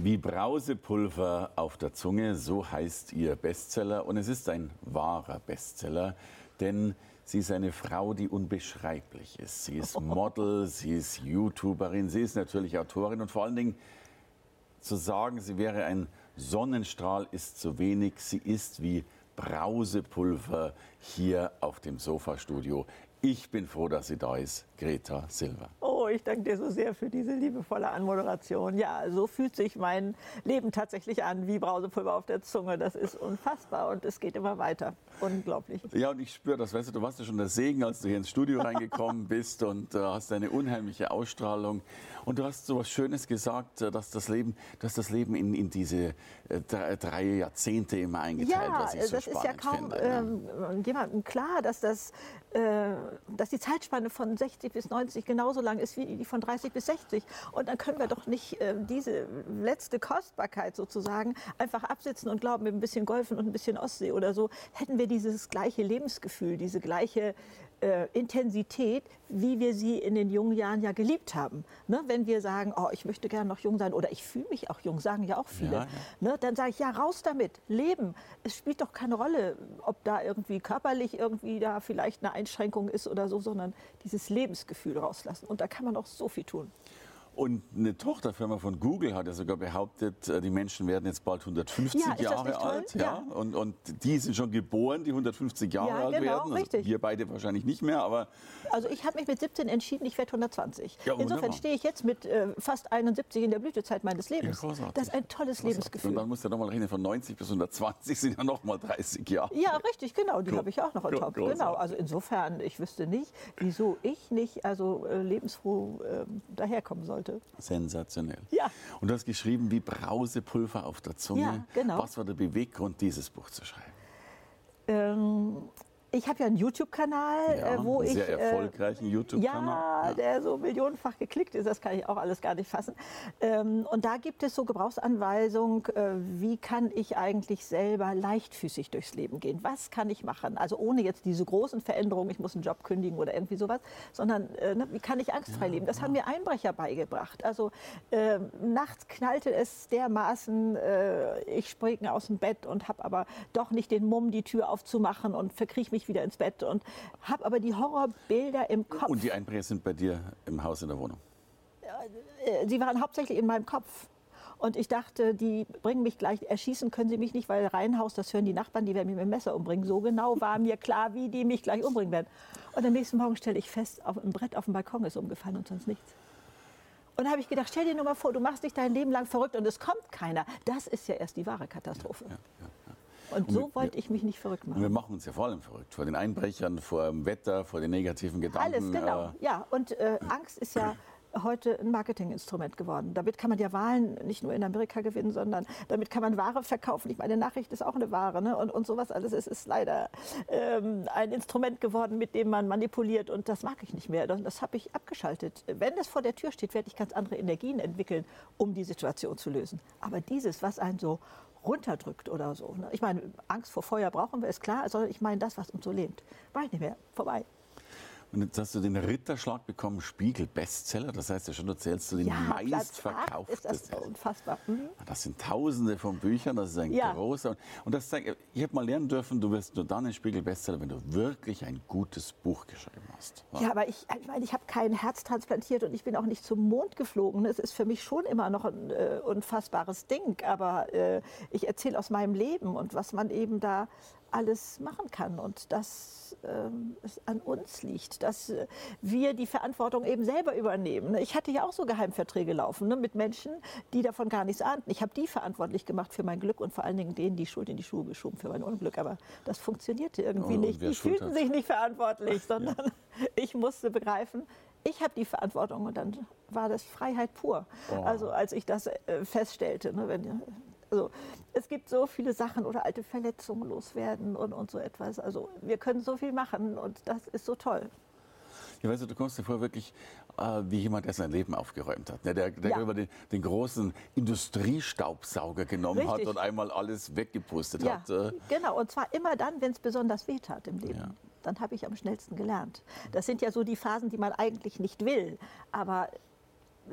Wie Brausepulver auf der Zunge, so heißt ihr Bestseller. Und es ist ein wahrer Bestseller, denn sie ist eine Frau, die unbeschreiblich ist. Sie ist Model, sie ist YouTuberin, sie ist natürlich Autorin und vor allen Dingen zu sagen, sie wäre ein Sonnenstrahl ist zu wenig. Sie ist wie Brausepulver hier auf dem Sofastudio. Ich bin froh, dass sie da ist, Greta Silva. Oh, ich danke dir so sehr für diese liebevolle Anmoderation. Ja, so fühlt sich mein Leben tatsächlich an, wie Brausepulver auf der Zunge. Das ist unfassbar und es geht immer weiter. Unglaublich. Ja, und ich spüre das. Weißt du, du warst ja schon der Segen, als du hier ins Studio reingekommen bist und äh, hast eine unheimliche Ausstrahlung. Und du hast so was Schönes gesagt, äh, dass das Leben, dass das Leben in, in diese äh, drei Jahrzehnte immer eingeteilt, ja, was ich so das ist ja kaum finde, ähm, jemandem klar, dass, das, äh, dass die Zeitspanne von 60 bis 90 genauso lang ist wie die von 30 bis 60. Und dann können wir doch nicht äh, diese letzte Kostbarkeit sozusagen einfach absitzen und glauben, mit ein bisschen Golfen und ein bisschen Ostsee oder so hätten wir dieses gleiche Lebensgefühl, diese gleiche äh, Intensität, wie wir sie in den jungen Jahren ja geliebt haben. Ne? Wenn wir sagen, oh, ich möchte gerne noch jung sein oder ich fühle mich auch jung, sagen ja auch viele, Ja, ja. Ne? dann sage ich, ja, raus damit, leben. Es spielt doch keine Rolle, ob da irgendwie körperlich irgendwie da vielleicht eine Einschränkung ist oder so, sondern dieses Lebensgefühl rauslassen. Und da kann man auch so viel tun. Und eine Tochterfirma von Google hat ja sogar behauptet, äh, die Menschen werden jetzt bald 150 Ja, Jahre alt. Ja. Und, und die sind schon geboren, die 150 Jahre Ja, alt genau, werden. Also richtig. wir beide wahrscheinlich nicht mehr, aber Also ich habe mich mit 17 entschieden, ich werde 120. Ja, Insofern stehe ich jetzt mit äh, fast 71 in der Blütezeit meines Lebens. Ja, großartig. das ist ein tolles Und Lebensgefühl. dann musst du nochmal rechnen, von 90 bis 120 sind ja nochmal 30 Jahre. Ja, richtig, genau. Die habe ich auch noch on top. großartig. Genau. Also insofern, ich wüsste nicht, wieso ich nicht also äh, lebensfroh äh, daherkommen sollte. Sensationell. Ja. Und du hast geschrieben, wie Brausepulver auf der Zunge. Ja, genau. Was war der Beweggrund, dieses Buch zu schreiben? Ähm, ich habe ja einen YouTube-Kanal, Ja, äh, wo einen ich sehr erfolgreichen äh, YouTube-Kanal. Ja, der so millionenfach geklickt ist, das kann ich auch alles gar nicht fassen. Ähm, und da gibt es so Gebrauchsanweisung, äh, wie kann ich eigentlich selber leichtfüßig durchs Leben gehen? Was kann ich machen? Also ohne jetzt diese großen Veränderungen, ich muss einen Job kündigen oder irgendwie sowas, sondern äh, ne, wie kann ich angstfrei leben? Das haben mir Einbrecher beigebracht. Also äh, nachts knallte es dermaßen, äh, ich springe aus dem Bett und habe aber doch nicht den Mumm, die Tür aufzumachen und verkriech mich wieder ins Bett und habe aber die Horrorbilder im Kopf. Und die Einbrecher sind bei dir im Haus in der Wohnung. Äh, sie waren hauptsächlich in meinem Kopf. Und ich dachte, die bringen mich gleich, erschießen können sie mich nicht, weil Reihenhaus, das hören die Nachbarn, die werden mich mit dem Messer umbringen. So genau war mir klar, wie die mich gleich umbringen werden. Und am nächsten Morgen stelle ich fest, auf ein Brett auf dem Balkon ist umgefallen und sonst nichts. Und da habe ich gedacht, stell dir nur mal vor, du machst dich dein Leben lang verrückt und es kommt keiner. Das ist ja erst die wahre Katastrophe. Und so wir- wollte ich mich nicht verrückt Und wir machen. machen uns ja vor allem verrückt. Vor den Einbrechern, vor dem Wetter, vor den negativen Gedanken. Alles, genau. Äh, Ja, und äh, Angst ist ja heute ein Marketinginstrument geworden. Damit kann man ja Wahlen nicht nur in Amerika gewinnen, sondern damit kann man Ware verkaufen. Ich meine, Nachricht ist auch eine Ware ne? und, und sowas alles. Es ist leider ähm, ein Instrument geworden, mit dem man manipuliert und das mag ich nicht mehr. Das, das habe ich abgeschaltet. Wenn das vor der Tür steht, werde ich ganz andere Energien entwickeln, um die Situation zu lösen. Aber dieses, was einen so runterdrückt oder so. Ne? Ich meine, Angst vor Feuer brauchen wir, ist klar, sondern ich meine das, was uns so lähmt. War ich nicht mehr. Vorbei. Und jetzt hast du den Ritterschlag bekommen, Spiegel Bestseller. Das heißt ja schon, du zählst zu den Ja, ist das meistverkauftesten. unfassbar. Mhm. Das sind Tausende von Büchern, das ist ein Ja. großer. Und das zeigt, ich habe mal lernen dürfen, du wirst nur dann ein Spiegel Bestseller, wenn du wirklich ein gutes Buch geschrieben hast. Ja, aber ich, ich meine, ich habe kein Herz transplantiert und ich bin auch nicht zum Mond geflogen. Es ist für mich schon immer noch ein äh, unfassbares Ding. Aber äh, ich erzähle aus meinem Leben und was man eben da alles machen kann und dass ähm, es an uns liegt, dass äh, wir die Verantwortung eben selber übernehmen. Ich hatte ja auch so Geheimverträge laufen ne, mit Menschen, die davon gar nichts ahnten. Ich habe die verantwortlich gemacht für mein Glück und vor allen Dingen denen die Schuld in die Schuhe geschoben für mein Unglück. Aber das funktionierte irgendwie und nicht. Die Schuld fühlten hat? sich nicht verantwortlich, sondern ich musste begreifen, ich habe die Verantwortung und dann war das Freiheit pur. Oh. Also als ich das äh, feststellte, ne, wenn, Also es gibt so viele Sachen oder alte Verletzungen loswerden und, und so etwas. Also wir können so viel machen und das ist so toll. Ja, weißt du, du kommst dir vor wirklich äh, wie jemand, der sein Leben aufgeräumt hat. Ne? Der, der ja. über den, den, großen Industriestaubsauger genommen Richtig. hat und einmal alles weggepustet ja, hat. Äh. Genau, und zwar immer dann, wenn es besonders weh tat im Leben. Ja. Dann habe ich am schnellsten gelernt. Das sind ja so die Phasen, die man eigentlich nicht will. Aber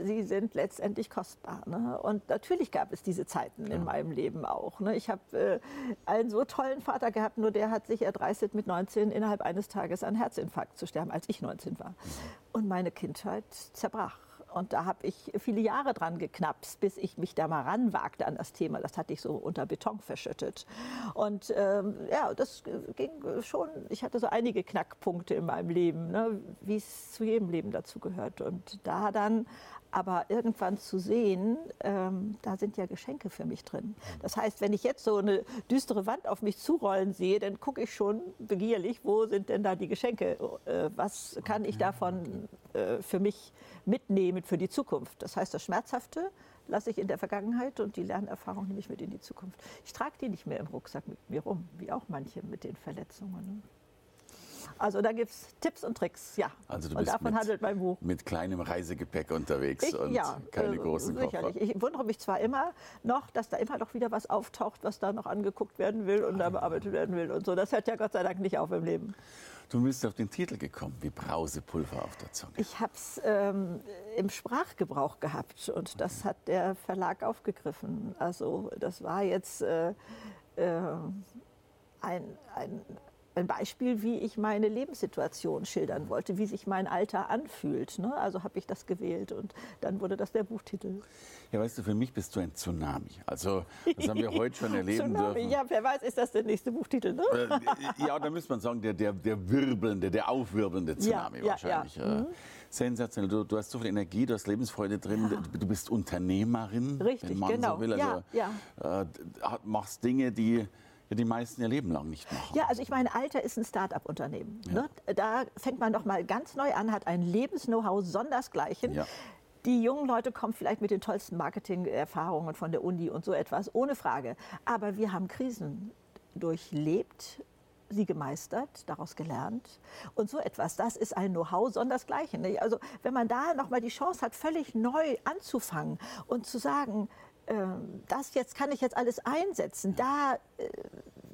sie sind letztendlich kostbar. Ne? Und natürlich gab es diese Zeiten in meinem Leben auch. Ne? Ich habe äh, einen so tollen Vater gehabt, nur der hat sich erdreistet, mit 19 innerhalb eines Tages an Herzinfarkt zu sterben, als ich 19 war. Und meine Kindheit zerbrach. Und da habe ich viele Jahre dran geknapst, bis ich mich da mal ranwagte an das Thema. Das hatte ich so unter Beton verschüttet. Und ähm, ja, das ging schon. Ich hatte so einige Knackpunkte in meinem Leben, ne, wie es zu jedem Leben dazu gehört. Und da dann aber irgendwann zu sehen, ähm, da sind ja Geschenke für mich drin. Das heißt, wenn ich jetzt so eine düstere Wand auf mich zurollen sehe, dann gucke ich schon begierlich, wo sind denn da die Geschenke? Äh, was kann ich davon äh, für mich mitnehmen für die Zukunft? Das heißt, das Schmerzhafte lasse ich in der Vergangenheit und die Lernerfahrung nehme ich mit in die Zukunft. Ich trage die nicht mehr im Rucksack mit mir rum, wie auch manche mit den Verletzungen. Also da gibt es Tipps und Tricks, ja. Also du bist und davon mit, handelt mein Buch. mit kleinem Reisegepäck unterwegs ich, und ja, keine äh, großen sicherlich. Koffer. Ich wundere mich zwar immer noch, dass da immer noch wieder was auftaucht, was da noch angeguckt werden will und da bearbeitet werden will und so. Das hört ja Gott sei Dank nicht auf im Leben. Du bist auf den Titel gekommen, wie Brausepulver auf der Zunge. Ich habe es ähm, im Sprachgebrauch gehabt und das hat der Verlag aufgegriffen. Also das war jetzt äh, äh, ein, ein ein Beispiel, wie ich meine Lebenssituation schildern wollte, wie sich mein Alter anfühlt. Ne? Also habe ich das gewählt und dann wurde das der Buchtitel. Ja, weißt du, für mich bist du ein Tsunami. Also das haben wir heute schon erleben Tsunami, dürfen. Ja, wer weiß, ist das der nächste Buchtitel? Ne? Äh, ja, da müsste man sagen, der, der, der wirbelnde, der aufwirbelnde Tsunami ja, wahrscheinlich. Ja, ja. Mhm. Sensationell. Du, du, hast so viel Energie, du hast Lebensfreude drin. Du bist Unternehmerin, Richtig, wenn man genau. so will. Also, ja, ja. Äh, machst Dinge, die ja die meisten ihr Leben lang nicht machen. Ja, also ich meine, Alter ist ein Start-up-Unternehmen. Ja. Ne? Da fängt man doch mal ganz neu an, hat ein Lebens-Know-how sondersgleichen. Ja. Die jungen Leute kommen vielleicht mit den tollsten Marketing-Erfahrungen von der Uni und so etwas, ohne Frage. Aber wir haben Krisen durchlebt, sie gemeistert, daraus gelernt. Und so etwas, das ist ein Know-how sondersgleichen. Also wenn man da nochmal die Chance hat, völlig neu anzufangen und zu sagen, das jetzt kann ich jetzt alles einsetzen. Da, äh,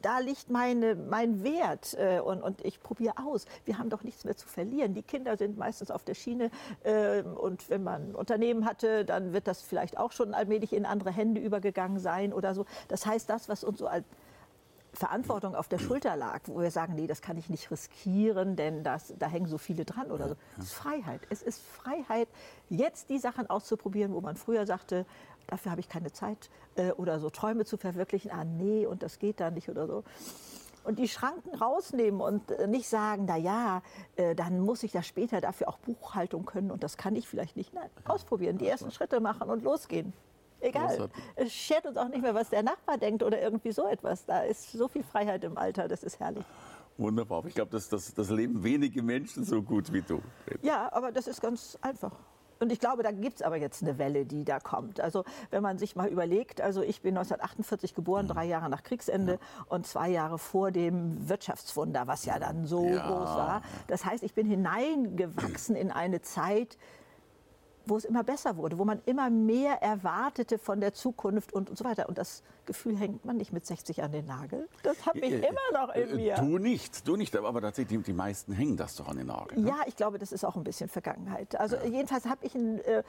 da liegt meine, mein Wert äh, und, und ich probiere aus. Wir haben doch nichts mehr zu verlieren. Die Kinder sind meistens auf der Schiene ähm, und wenn man ein Unternehmen hatte, dann wird das vielleicht auch schon allmählich in andere Hände übergegangen sein oder so. Das heißt, das, was uns so als Verantwortung auf der Schulter lag, wo wir sagen, nee, das kann ich nicht riskieren, denn das, da hängen so viele dran oder so. Es ist Freiheit. Es ist Freiheit, jetzt die Sachen auszuprobieren, wo man früher sagte, dafür habe ich keine Zeit äh, oder so Träume zu verwirklichen, ah nee, und das geht da nicht oder so. Und die Schranken rausnehmen und äh, nicht sagen, na ja, äh, dann muss ich ja später dafür auch Buchhaltung können und das kann ich vielleicht nicht. Nein, ausprobieren, die ersten Schritte machen und losgehen. Egal. Es schert uns auch nicht mehr, was der Nachbar denkt oder irgendwie so etwas. Da ist so viel Freiheit im Alter, das ist herrlich. Wunderbar. Ich glaube, das, das, das leben wenige Menschen so gut wie du. Ja, aber das ist ganz einfach. Und ich glaube, da gibt es aber jetzt eine Welle, die da kommt. Also wenn man sich mal überlegt, also ich bin 1948 geboren, drei Jahre nach Kriegsende ja. und zwei Jahre vor dem Wirtschaftswunder, was ja dann so ja. groß war. Das heißt, ich bin hineingewachsen in eine Zeit, wo es immer besser wurde, wo man immer mehr erwartete von der Zukunft und, und so weiter. Und das Gefühl hängt man nicht mit 60 an den Nagel. Das habe ich äh, immer noch in äh, mir. Du nicht, du nicht, aber tatsächlich die, die meisten hängen das doch an den Nagel. Ne? Ja, ich glaube, das ist auch ein bisschen Vergangenheit. Also ja. jedenfalls habe ich ein äh,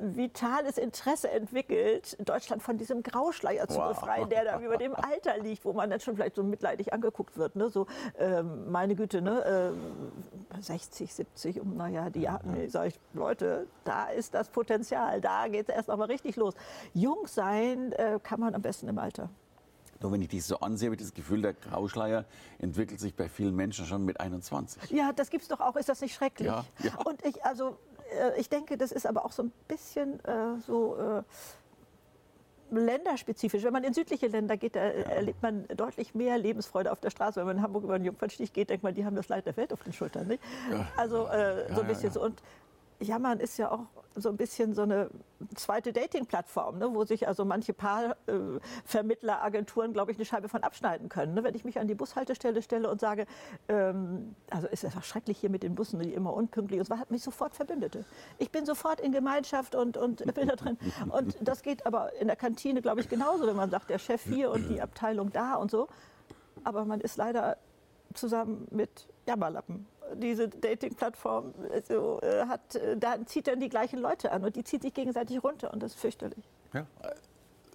vitales Interesse entwickelt, Deutschland von diesem Grauschleier wow. zu befreien, der da über dem Alter liegt, wo man dann schon vielleicht so mitleidig angeguckt wird. Ne? So, ähm, meine Güte, ne? Äh, 60, 70, um, naja, die, ja, nee, sage ich, Leute, da ist das Potenzial, da geht es erst noch mal richtig los. Jung sein äh, kann man am besten im Alter. Nur wenn ich dich so ansehe, habe ich das Gefühl, der Grauschleier entwickelt sich bei vielen Menschen schon mit 21. Ja, das gibt es doch auch. Ist das nicht schrecklich? Ja, ja. Und ich, also, äh, ich denke, das ist aber auch so ein bisschen äh, so äh, länderspezifisch. Wenn man in südliche Länder geht, da ja. erlebt man deutlich mehr Lebensfreude auf der Straße. Wenn man in Hamburg über den Jungfernstich geht, denkt man, die haben das Leid der Welt auf den Schultern. Nicht? Ja. Also äh, so ein bisschen so. Und Jammern ist ja auch so ein bisschen so eine zweite Dating-Plattform, ne, wo sich also manche Paarvermittleragenturen, äh, glaube ich, eine Scheibe von abschneiden können. Ne? Wenn ich mich an die Bushaltestelle stelle und sage, ähm, also ist es schrecklich hier mit den Bussen, die immer unpünktlich sind, hat mich sofort Verbündete. Ich bin sofort in Gemeinschaft und, und bin da drin. Und das geht aber in der Kantine, glaube ich, genauso, wenn man sagt, der Chef hier und die Abteilung da und so. Aber man ist leider zusammen mit Jammerlappen diese Dating-Plattform also, äh, hat, äh, da zieht dann die gleichen Leute an und die zieht sich gegenseitig runter und das ist fürchterlich. Ja,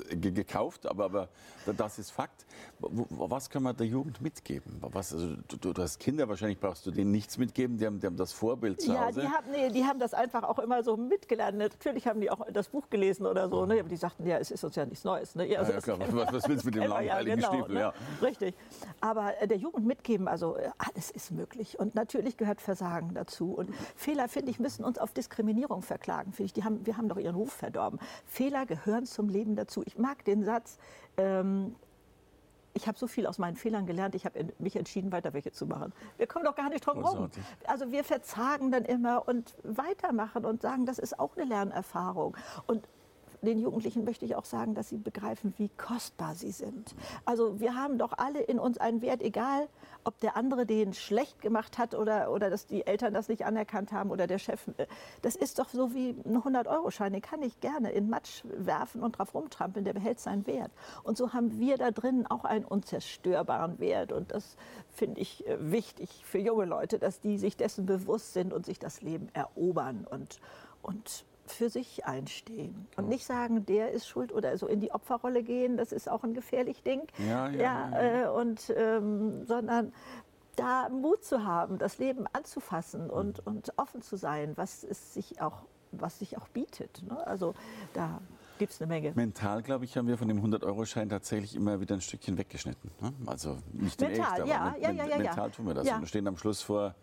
gekauft, aber, aber das ist Fakt. Was kann man der Jugend mitgeben? Was, also, du, du, hast Kinder, wahrscheinlich brauchst du denen nichts mitgeben, die haben, die haben das Vorbild zu Hause. Ja, die haben, nee, die haben das einfach auch immer so mitgelernt. Natürlich haben die auch das Buch gelesen oder so, ne? aber die sagten, ja, es ist uns ja nichts Neues. Ne? Also, ja, ja, klar. Was, was willst du mit dem langweiligen ja, genau, Stiefel? Ne? Ja. Richtig. Aber äh, der Jugend mitgeben, also äh, alles ist möglich. Und natürlich gehört Versagen dazu. Und Fehler, finde ich, müssen uns auf Diskriminierung verklagen. ich, die haben, wir haben doch ihren Ruf verdorben. Fehler gehören zum Leben dazu ich mag den Satz, ähm, ich habe so viel aus meinen Fehlern gelernt, ich habe mich entschieden, weiter welche zu machen. Wir kommen doch gar nicht drum herum. Also wir verzagen dann immer und weitermachen und sagen, das ist auch eine Lernerfahrung. Und den Jugendlichen möchte ich auch sagen, dass sie begreifen, wie kostbar sie sind. Also wir haben doch alle in uns einen Wert, egal ob der andere den schlecht gemacht hat oder, oder dass die Eltern das nicht anerkannt haben oder der Chef. Das ist doch so wie ein 100-Euro-Schein, den kann ich gerne in Matsch werfen und drauf rumtrampeln, der behält seinen Wert. Und so haben wir da drinnen auch einen unzerstörbaren Wert. Und das finde ich äh, wichtig für junge Leute, dass die sich dessen bewusst sind und sich das Leben erobern und, und für sich einstehen und nicht sagen, der ist schuld oder so in die Opferrolle gehen, das ist auch ein gefährlich Ding. Ja, ja, ja, ja. Äh, und, ähm, sondern da Mut zu haben, das Leben anzufassen und, mhm. und offen zu sein, was es sich auch, was sich auch bietet. Ne? Also da gibt es eine Menge. Mental, glaube ich, haben wir von dem 100-Euro-Schein tatsächlich immer wieder ein Stückchen weggeschnitten. Ne? Also nicht mental, in echt, aber ja, ja, ja, mental tun wir das. Und wir stehen am Schluss vor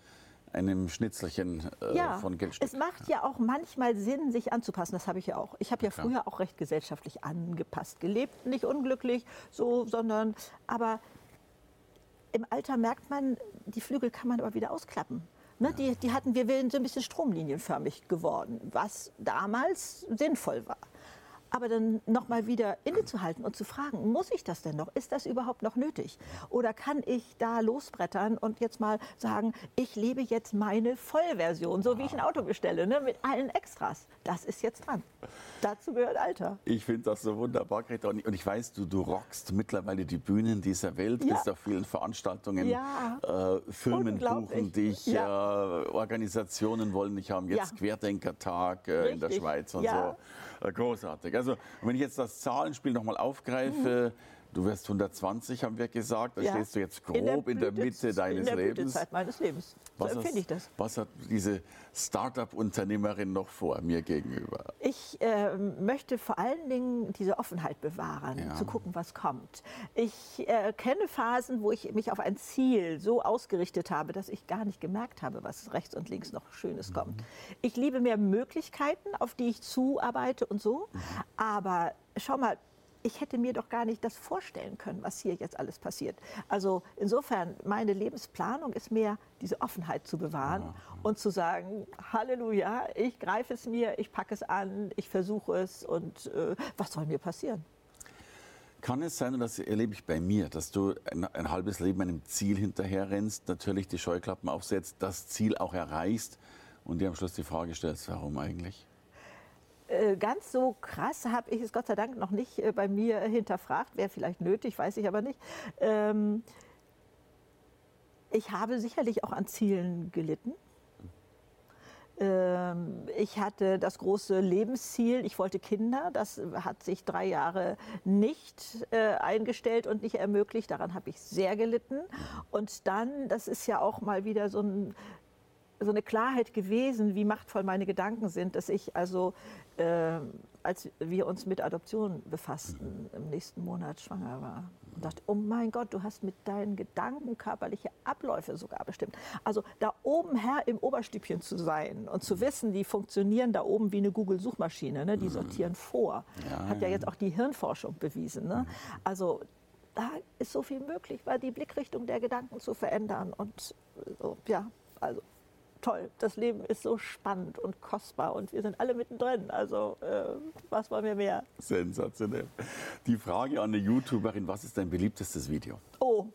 einem Schnitzelchen äh, ja, von Geldstück. Es macht ja auch manchmal Sinn, sich anzupassen. Das habe ich ja auch. Ich habe ja Klar. früher auch recht gesellschaftlich angepasst gelebt. Nicht unglücklich, so, sondern aber im Alter merkt man, die Flügel kann man aber wieder ausklappen. Ne, ja. die, die hatten, wir sind so ein bisschen stromlinienförmig geworden, was damals sinnvoll war aber dann nochmal wieder innezuhalten und zu fragen, muss ich das denn noch? Ist das überhaupt noch nötig? Oder kann ich da losbrettern und jetzt mal sagen, ich lebe jetzt meine Vollversion, so wie ich ein Auto bestelle, ne, mit allen Extras. Das ist jetzt dran. Dazu gehört Alter. Ich finde das so wunderbar, Greta. Und ich weiß, du, du rockst mittlerweile die Bühnen dieser Welt, ja. bist auf vielen Veranstaltungen, ja. äh, Firmen buchen dich, ja. äh, Organisationen wollen dich haben, jetzt. Querdenkertag äh, in der Schweiz und so. Äh, großartig. Also, wenn ich jetzt das Zahlenspiel nochmal aufgreife. Du wirst 120, haben wir gesagt. Da ja. stehst du jetzt grob in der, in der Mitte deines in der Lebens. Zeit meines Lebens. So was empfinde ich das. Was hat diese Start-up-Unternehmerin noch vor mir gegenüber? Ich äh, möchte vor allen Dingen diese Offenheit bewahren, ja. zu gucken, was kommt. Ich äh, kenne Phasen, wo ich mich auf ein Ziel so ausgerichtet habe, dass ich gar nicht gemerkt habe, was rechts und links noch Schönes mhm. kommt. Ich liebe mehr Möglichkeiten, auf die ich zuarbeite und so. Mhm. Aber schau mal, ich hätte mir doch gar nicht das vorstellen können, was hier jetzt alles passiert. Also insofern, meine Lebensplanung ist mehr, diese Offenheit zu bewahren ja. und zu sagen, Halleluja, ich greife es mir, ich packe es an, ich versuche es und äh, was soll mir passieren? Kann es sein, und das erlebe ich bei mir, dass du ein, ein halbes Leben einem Ziel hinterherrennst, natürlich die Scheuklappen aufsetzt, das Ziel auch erreichst und dir am Schluss die Frage stellst, warum eigentlich? Äh, ganz so krass habe ich es Gott sei Dank noch nicht äh, bei mir hinterfragt. Wäre vielleicht nötig, weiß ich aber nicht. Ähm, ich habe sicherlich auch an Zielen gelitten. Ähm, ich hatte das große Lebensziel, ich wollte Kinder. Das hat sich drei Jahre nicht äh, eingestellt und nicht ermöglicht. Daran habe ich sehr gelitten. Und dann, das ist ja auch mal wieder so ein so eine Klarheit gewesen, wie machtvoll meine Gedanken sind, dass ich also, äh, als wir uns mit Adoption befassten, im nächsten Monat schwanger war. Und dachte, oh mein Gott, du hast mit deinen Gedanken körperliche Abläufe sogar bestimmt. Also da oben her im Oberstübchen zu sein und zu wissen, die funktionieren da oben wie eine Google-Suchmaschine, ne? die sortieren vor. Ja, Hat ja jetzt auch die Hirnforschung bewiesen. Ne? Also da ist so viel möglich, weil die Blickrichtung der Gedanken zu verändern und so, ja, also toll. Das Leben ist so spannend und kostbar und wir sind alle mittendrin. Also äh, was wollen wir mehr? Sensationell. Die Frage an eine YouTuberin, was ist dein beliebtestes Video? Oh,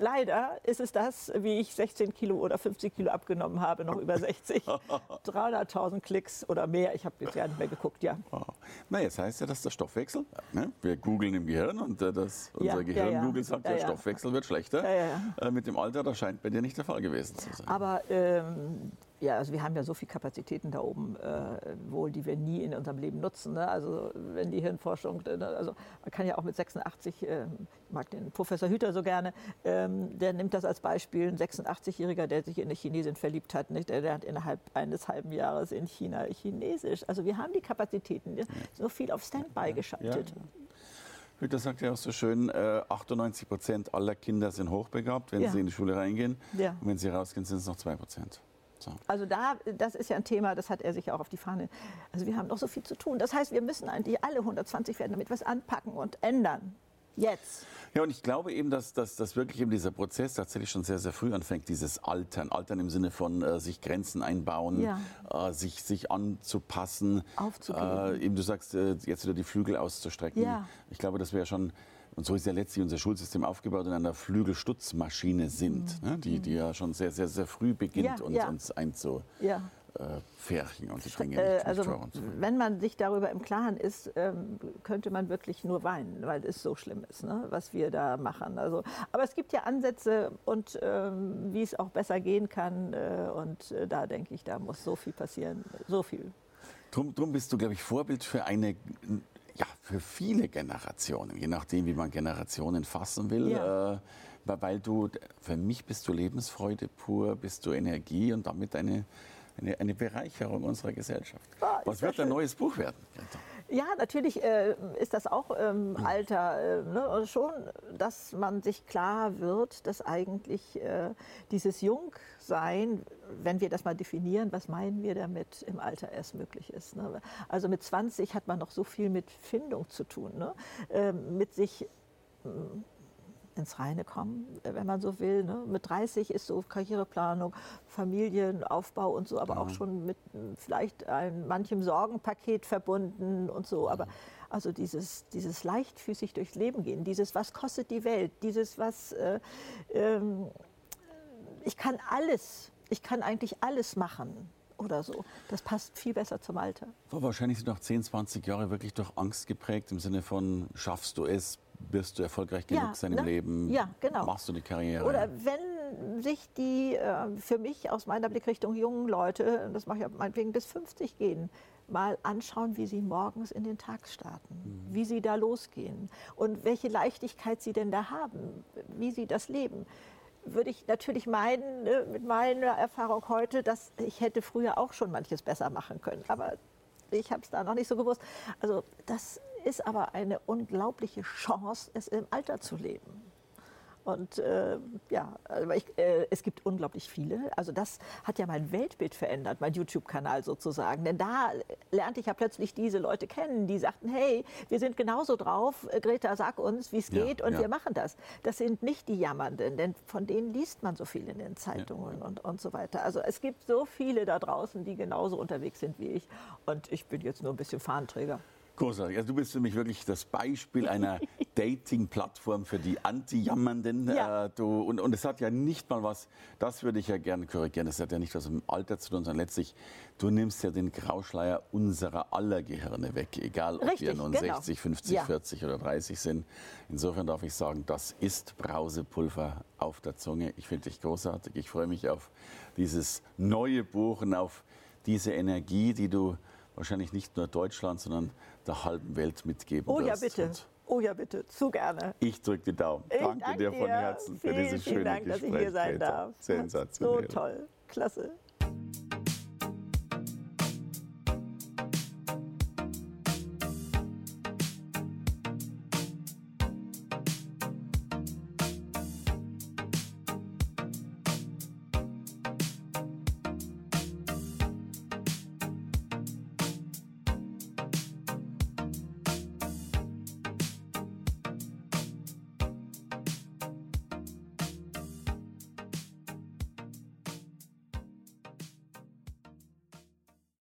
leider ist es das, wie ich 16 Kilo oder 50 Kilo abgenommen habe, noch über 60. 300.000 Klicks oder mehr. Ich habe jetzt ja nicht mehr geguckt, ja. Na, jetzt heißt ja, dass der Stoffwechsel, ne? wir googeln im Gehirn und äh, das, Ja, unser Gehirn ja, ja. googelt sagt, Ja, der ja. Stoffwechsel wird schlechter. Ja, ja, Äh, mit dem Alter, das scheint bei dir nicht der Fall gewesen zu sein. Aber ähm, ja, also wir haben ja so viele Kapazitäten da oben, äh, wohl, die wir nie in unserem Leben nutzen. Ne? Also wenn die Hirnforschung, äh, also man kann ja auch mit 86, äh, ich mag den Professor Hüter so gerne, ähm, der nimmt das als Beispiel, ein 86-Jähriger, der sich in eine Chinesin verliebt hat, nicht? Der lernt innerhalb eines halben Jahres in China Chinesisch. Also wir haben die Kapazitäten, ne? so viel auf Standby geschaltet. Hüter sagt ja auch so schön, äh, 98 Prozent aller Kinder sind hochbegabt, wenn Ja. sie in die Schule reingehen. Ja. Und wenn sie rausgehen, sind es noch 2 Prozent. So. Also da, das ist ja ein Thema, das hat er sich auch auf die Fahne. Also wir haben noch so viel zu tun. Das heißt, wir müssen eigentlich alle 120 werden, damit es anpacken und ändern. Jetzt. Ja, und ich glaube eben, dass, dass, dass wirklich eben dieser Prozess tatsächlich schon sehr, sehr früh anfängt, dieses Altern. Altern im Sinne von äh, sich Grenzen einbauen, Ja. äh, sich, sich anzupassen. Aufzugeben. Äh, eben du sagst, äh, jetzt wieder die Flügel auszustrecken. Ja. Ich glaube, dass wir ja schon, und so ist ja letztlich unser Schulsystem aufgebaut, in einer Flügelstutzmaschine sind, ne? die, die ja schon sehr, sehr, sehr früh beginnt, Mhm. Ja, uns, uns einzufärchen Ja. Und die Dinge Äh, nicht also wenn man sich darüber im Klaren ist, ähm, könnte man wirklich nur weinen, weil es so schlimm ist, ne, was wir da machen. Also, aber es gibt ja Ansätze und ähm, wie es auch besser gehen kann. Äh, und äh, da denke ich, da muss so viel passieren, so viel. Drum, drum bist du, glaube ich, Vorbild für eine, ja, für viele Generationen, je nachdem, wie man Generationen fassen will. Ja. Äh, weil du, für mich bist du Lebensfreude pur, bist du Energie und damit eine, eine, eine Bereicherung unserer Gesellschaft. Ah, Was wird schön. neues Buch werden? Ja, natürlich äh, ist das auch ähm, Alter. Äh, ne? schon, dass man sich klar wird, dass eigentlich äh, dieses Jungsein, wenn wir das mal definieren, was meinen wir damit, im Alter erst möglich ist. Ne? Also mit 20 hat man noch so viel mit Findung zu tun, ne? ähm, mit sich ähm, ins Reine kommen, äh, wenn man so will. Ne? Mit 30 ist so Karriereplanung, Familienaufbau und so, aber auch schon mit m, vielleicht ein, manchem Sorgenpaket verbunden und so. Aber also dieses, dieses leichtfüßig durchs Leben gehen, dieses was kostet die Welt, dieses was äh, ähm, ich kann alles, ich kann eigentlich alles machen oder so. Das passt viel besser zum Alter. Wahrscheinlich sind noch 10, 20 Jahre wirklich durch Angst geprägt, im Sinne von, schaffst du es, wirst du erfolgreich genug Ja, sein im ne? Leben, Ja, genau. machst du die Karriere. Oder wenn sich die äh, für mich aus meiner Blickrichtung jungen Leute, das mache ich ja meinetwegen bis 50 gehen, mal anschauen, wie sie morgens in den Tag starten, wie sie da losgehen und welche Leichtigkeit sie denn da haben, wie sie das leben. Würde ich natürlich meinen, ne, mit meiner Erfahrung heute, dass ich hätte früher auch schon manches besser machen können. Aber ich habe es da noch nicht so gewusst. Also das ist aber eine unglaubliche Chance, es im Alter zu leben. Und äh, ja, aber ich, äh, es gibt unglaublich viele. Also das hat ja mein Weltbild verändert, mein YouTube-Kanal sozusagen. Denn da lernte ich ja plötzlich diese Leute kennen, die sagten, hey, wir sind genauso drauf, Greta, sag uns, wie es Ja, geht und ja. wir machen das. Das sind nicht die Jammernden, denn von denen liest man so viel in den Zeitungen Und, und so weiter. Also es gibt so viele da draußen, die genauso unterwegs sind wie ich. Und ich bin jetzt nur ein bisschen Fahnenträger. Großartig. Also du bist für mich wirklich das Beispiel einer Dating-Plattform für die Anti-Jammernden. Ja. Äh, du, und, und es hat ja nicht mal was, das würde ich ja gerne korrigieren, das hat ja nicht was mit dem Alter zu tun, sondern letztlich, du nimmst ja den Grauschleier unserer aller Gehirne weg, egal ob wir Richtig, nun genau. 60, 50, Ja. 40 oder 30 sind. Insofern darf ich sagen, das ist Brausepulver auf der Zunge. Ich finde dich großartig. Ich freue mich auf dieses neue Buch und auf diese Energie, die du wahrscheinlich nicht nur Deutschland, sondern der halben Welt mitgeben Oh ja, bitte. Oh ja, bitte. Zu gerne. ich drücke die Daumen. Ich danke danke dir von. Herzen für Vielen, dieses vielen schöne Dank, dass Gespräch. ich hier sein Greta. darf. Sensationell. So toll. Klasse.